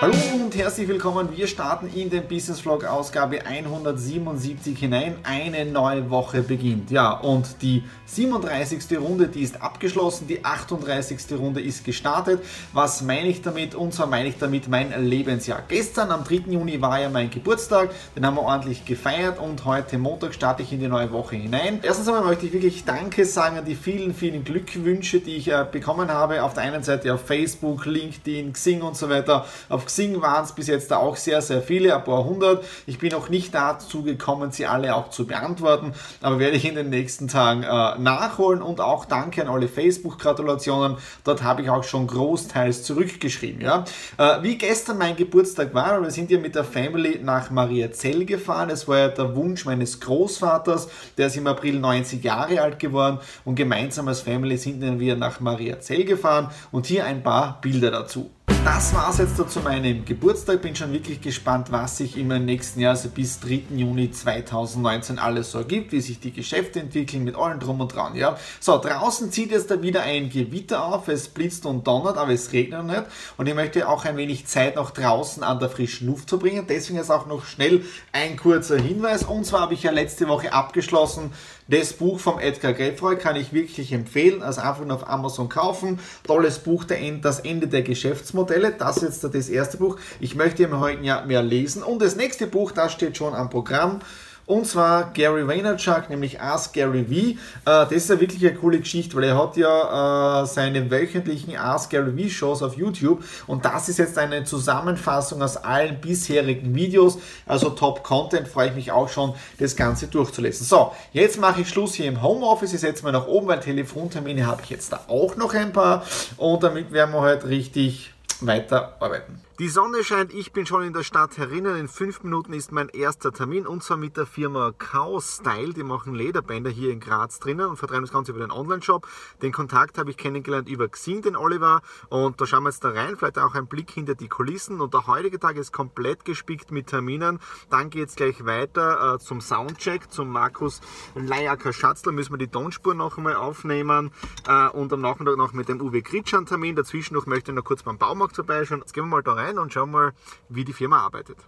Hallo und herzlich willkommen. Wir starten in den Business Vlog Ausgabe 177 hinein. Eine neue Woche beginnt. Ja, und die 37. Runde, die ist abgeschlossen. Die 38. Runde ist gestartet. Was meine ich damit? Und zwar meine ich damit mein Lebensjahr. Gestern am 3. Juni war ja mein Geburtstag. Den haben wir ordentlich gefeiert und heute Montag starte ich in die neue Woche hinein. Erstens einmal möchte ich wirklich Danke sagen an die vielen, vielen Glückwünsche, die ich äh, bekommen habe. Auf der einen Seite auf Facebook, LinkedIn, Xing und so weiter. Auf Xing waren es bis jetzt da auch sehr, sehr viele, ein paar hundert. Ich bin noch nicht dazu gekommen, sie alle auch zu beantworten, aber werde ich in den nächsten Tagen äh, nachholen und auch danke an alle Facebook-Gratulationen. Dort habe ich auch schon großteils zurückgeschrieben. Ja? Äh, wie gestern mein Geburtstag war, wir sind ja mit der Family nach Mariazell gefahren. Es war ja der Wunsch meines Großvaters, der ist im April 90 Jahre alt geworden und gemeinsam als Family sind wir nach Mariazell gefahren und hier ein paar Bilder dazu das war es jetzt zu meinem Geburtstag. Bin schon wirklich gespannt, was sich im nächsten Jahr, also bis 3. Juni 2019 alles so ergibt, wie sich die Geschäfte entwickeln mit allem drum und dran. Ja. So, draußen zieht jetzt da wieder ein Gewitter auf, es blitzt und donnert, aber es regnet nicht. Und ich möchte auch ein wenig Zeit noch draußen an der frischen Luft zu bringen. Deswegen ist auch noch schnell ein kurzer Hinweis. Und zwar habe ich ja letzte Woche abgeschlossen, das Buch vom Edgar Greffroy kann ich wirklich empfehlen. Also einfach nur auf Amazon kaufen. Tolles Buch, das Ende der Geschäftsmodelle. Das ist jetzt das erste Buch. Ich möchte im heutigen Jahr mehr lesen. Und das nächste Buch, das steht schon am Programm. Und zwar Gary Vaynerchuk, nämlich Ask Gary V. Äh, das ist ja wirklich eine coole Geschichte, weil er hat ja äh, seine wöchentlichen Ask Gary V Shows auf YouTube und das ist jetzt eine Zusammenfassung aus allen bisherigen Videos, also Top Content, freue ich mich auch schon, das Ganze durchzulesen. So, jetzt mache ich Schluss hier im Homeoffice, ich setze mal nach oben, weil Telefontermine habe ich jetzt da auch noch ein paar und damit werden wir heute richtig weiterarbeiten. Die Sonne scheint, ich bin schon in der Stadt herinnen. In fünf Minuten ist mein erster Termin und zwar mit der Firma Chaos Style. Die machen Lederbänder hier in Graz drinnen und vertreiben das Ganze über den Online-Shop. Den Kontakt habe ich kennengelernt über Xing, den Oliver. Und da schauen wir jetzt da rein, vielleicht auch ein Blick hinter die Kulissen. Und der heutige Tag ist komplett gespickt mit Terminen. Dann geht es gleich weiter äh, zum Soundcheck, zum Markus Leiacker Schatzler. Müssen wir die Tonspur noch einmal aufnehmen. Äh, und am Nachmittag noch mit dem Uwe Gritschan Termin. Dazwischen noch möchte ich noch kurz beim Baumarkt vorbeischauen. Jetzt gehen wir mal da rein rein und schauen mal, wie die Firma arbeitet.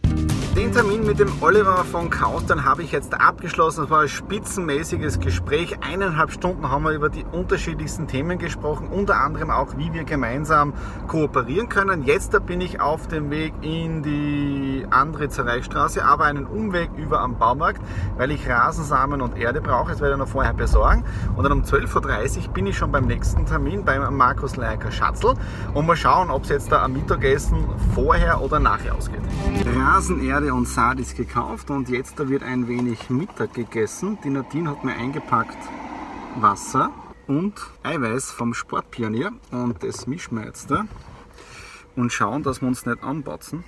Den Termin mit dem Oliver von Kautern habe ich jetzt abgeschlossen. Es war ein spitzenmäßiges Gespräch. Eineinhalb Stunden haben wir über die unterschiedlichsten Themen gesprochen, unter anderem auch, wie wir gemeinsam kooperieren können. Jetzt bin ich auf dem Weg in die andere Reichstraße, aber einen Umweg über am Baumarkt, weil ich Rasensamen und Erde brauche. Das werde ich noch vorher besorgen. Und dann um 12.30 Uhr bin ich schon beim nächsten Termin beim Markus Leiker Schatzl und mal schauen, ob es jetzt da am Mittagessen vorher oder nachher ausgeht. Rasenerde Schokolade und Saat ist gekauft und jetzt da wird ein wenig Mittag gegessen. Die Nadine hat mir eingepackt Wasser und Eiweiß vom Sportpionier und das mischen wir jetzt da und schauen, dass wir uns nicht anbatzen.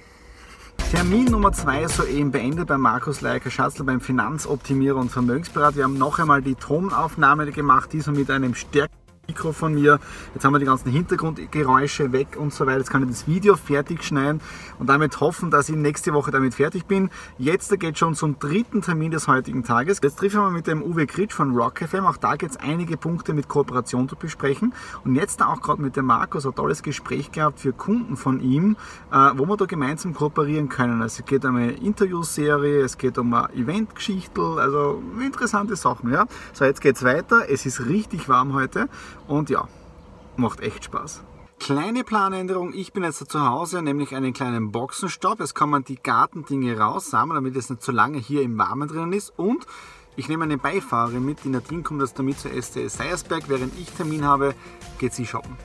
Termin Nummer 2 soeben beendet bei Markus Leiker Schatzl beim Finanzoptimierer und Vermögensberater. Wir haben noch einmal die Tonaufnahme gemacht, diesmal mit einem stärkeren Mikro von mir. Jetzt haben wir die ganzen Hintergrundgeräusche weg und so weiter. Jetzt kann ich das Video fertig schneiden und damit hoffen, dass ich nächste Woche damit fertig bin. Jetzt geht schon zum dritten Termin des heutigen Tages. Jetzt treffen wir mit dem Uwe Kritsch von Rock FM. Auch da geht es einige Punkte mit Kooperation zu besprechen. Und jetzt auch gerade mit dem Markus ein tolles Gespräch gehabt für Kunden von ihm, äh, wo wir da gemeinsam kooperieren können. Also es geht um eine Interviewserie, es geht um eine Eventgeschichte, also interessante Sachen. Ja. So, jetzt geht es weiter. Es ist richtig warm heute. Und ja, macht echt Spaß. Kleine Planänderung, ich bin jetzt zu Hause, nämlich einen kleinen Boxenstopp. Jetzt kann man die Gartendinge raussammeln, damit es nicht zu lange hier im Warmen drinnen ist. Und ich nehme eine Beifahrerin mit, die Nadine kommt jetzt damit zur STS Seiersberg. Während ich Termin habe, geht sie shoppen.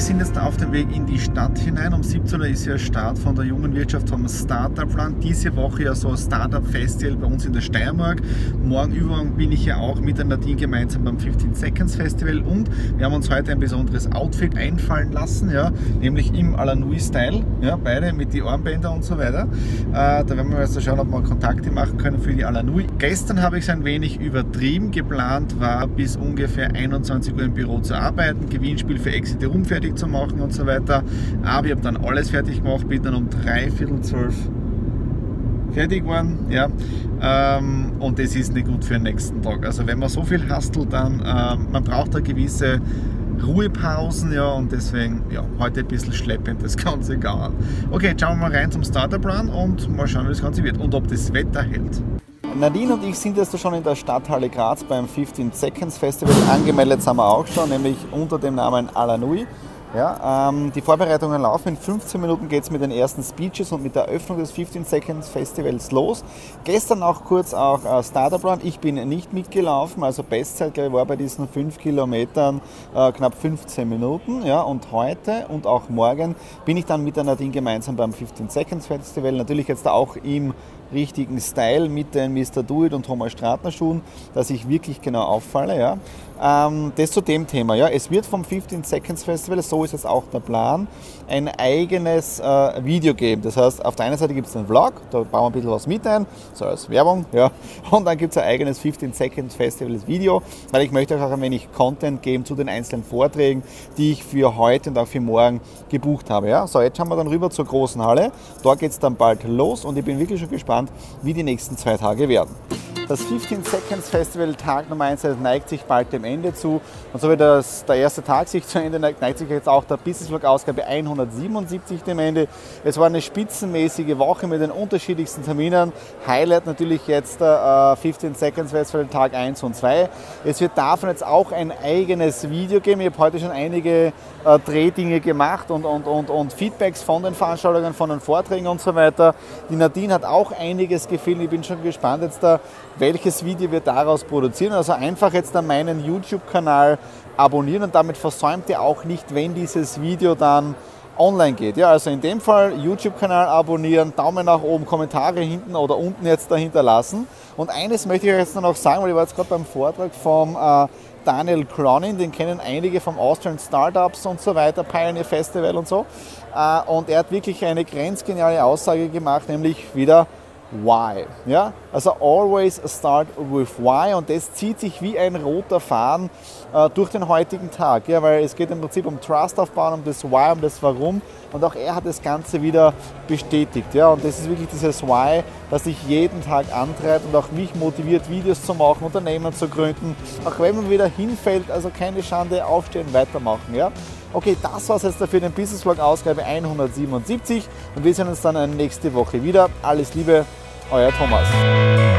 Ich sind jetzt auf dem Weg in die Stadt hinein. Um 17 Uhr ist ja Start von der jungen Wirtschaft vom Startup Run. Diese Woche ja so ein Startup Festival bei uns in der Steiermark. Morgen übermorgen bin ich ja auch mit der Nadine gemeinsam beim 15 Seconds Festival und wir haben uns heute ein besonderes Outfit einfallen lassen, ja, nämlich im Alanui Style, ja, beide mit die Armbänder und so weiter. Äh, da werden wir jetzt schauen, ob wir Kontakte machen können für die Alanui. Gestern habe ich es ein wenig übertrieben. Geplant war bis ungefähr 21 Uhr im Büro zu arbeiten, Gewinnspiel für Exit Room fertig zu machen und so weiter. Aber ich habe dann alles fertig gemacht, bin dann um drei Viertel zwölf fertig geworden. Ja. Ähm, und das ist nicht gut für den nächsten Tag. Also wenn man so viel hastelt, dann äh, man braucht eine gewisse Ruhepausen, ja, und deswegen, ja, heute ein bisschen schleppend das Ganze gegangen. Okay, schauen wir mal rein zum Startup Run und mal schauen, wie das Ganze wird und ob das Wetter hält. Nadine und ich sind jetzt schon in der Stadthalle Graz beim 15 Seconds Festival. Angemeldet sind wir auch schon, nämlich unter dem Namen Alanui. Ja, ähm, die Vorbereitungen laufen. In 15 Minuten geht es mit den ersten Speeches und mit der Eröffnung des 15 Seconds Festivals los. Gestern auch kurz auch äh, Startup Run. Ich bin nicht mitgelaufen, also Bestzeit ich, war bei diesen 5 Kilometern äh, knapp 15 Minuten. Ja, und heute und auch morgen bin ich dann mit der Nadine gemeinsam beim 15 Seconds Festival. Natürlich jetzt auch im richtigen Style mit den Mr. Do It und Thomas Stratner Schuhen, dass ich wirklich genau auffalle. Ja. Ähm, das zu dem Thema. Ja. Es wird vom 15 Seconds Festival, so ist es auch der Plan, ein eigenes äh, Video geben. Das heißt, auf der einen Seite gibt es einen Vlog, da bauen wir ein bisschen was mit ein, so als Werbung. Ja. Und dann gibt es ein eigenes 15 Seconds Festival Video, weil ich möchte auch ein wenig Content geben zu den einzelnen Vorträgen, die ich für heute und auch für morgen gebucht habe. Ja. So, jetzt schauen wir dann rüber zur großen Halle. Da geht es dann bald los und ich bin wirklich schon gespannt, gespannt, wie die nächsten zwei Tage werden. Das 15 Seconds Festival Tag Nummer 1 neigt sich bald dem Ende zu. Und so wie das, der erste Tag sich zu Ende neigt, neigt sich jetzt auch der Business Vlog Ausgabe 177 dem Ende. Es war eine spitzenmäßige Woche mit den unterschiedlichsten Terminen. Highlight natürlich jetzt der äh, 15 Seconds Festival Tag 1 und 2. Es wird davon jetzt auch ein eigenes Video geben. Ich habe heute schon einige äh, Drehdinge gemacht und, und, und, und Feedbacks von den Veranstaltungen, von den Vorträgen und so weiter. Die Nadine hat auch einiges gefilmt. Ich bin schon gespannt jetzt da welches Video wir daraus produzieren. Also einfach jetzt an meinen YouTube-Kanal abonnieren und damit versäumt ihr auch nicht, wenn dieses Video dann online geht. Ja, also in dem Fall YouTube-Kanal abonnieren, Daumen nach oben, Kommentare hinten oder unten jetzt dahinter lassen. Und eines möchte ich euch jetzt noch sagen, weil ich war jetzt gerade beim Vortrag vom äh, Daniel Cronin, den kennen einige vom Austrian Startups und so weiter, Pioneer Festival und so. Äh, und er hat wirklich eine grenzgeniale Aussage gemacht, nämlich wieder Why. Ja? Also always start with Why und das zieht sich wie ein roter Faden äh, durch den heutigen Tag, ja? weil es geht im Prinzip um Trust aufbauen, um das Why, um das Warum und auch er hat das Ganze wieder bestätigt. Ja? Und das ist wirklich dieses Why, das sich jeden Tag antreibt und auch mich motiviert, Videos zu machen, Unternehmen zu gründen, auch wenn man wieder hinfällt, also keine Schande, aufstehen, weitermachen. Ja? Okay, das war es jetzt dafür den Business Vlog Ausgabe 177 und wir sehen uns dann nächste Woche wieder. Alles Liebe, euer Thomas.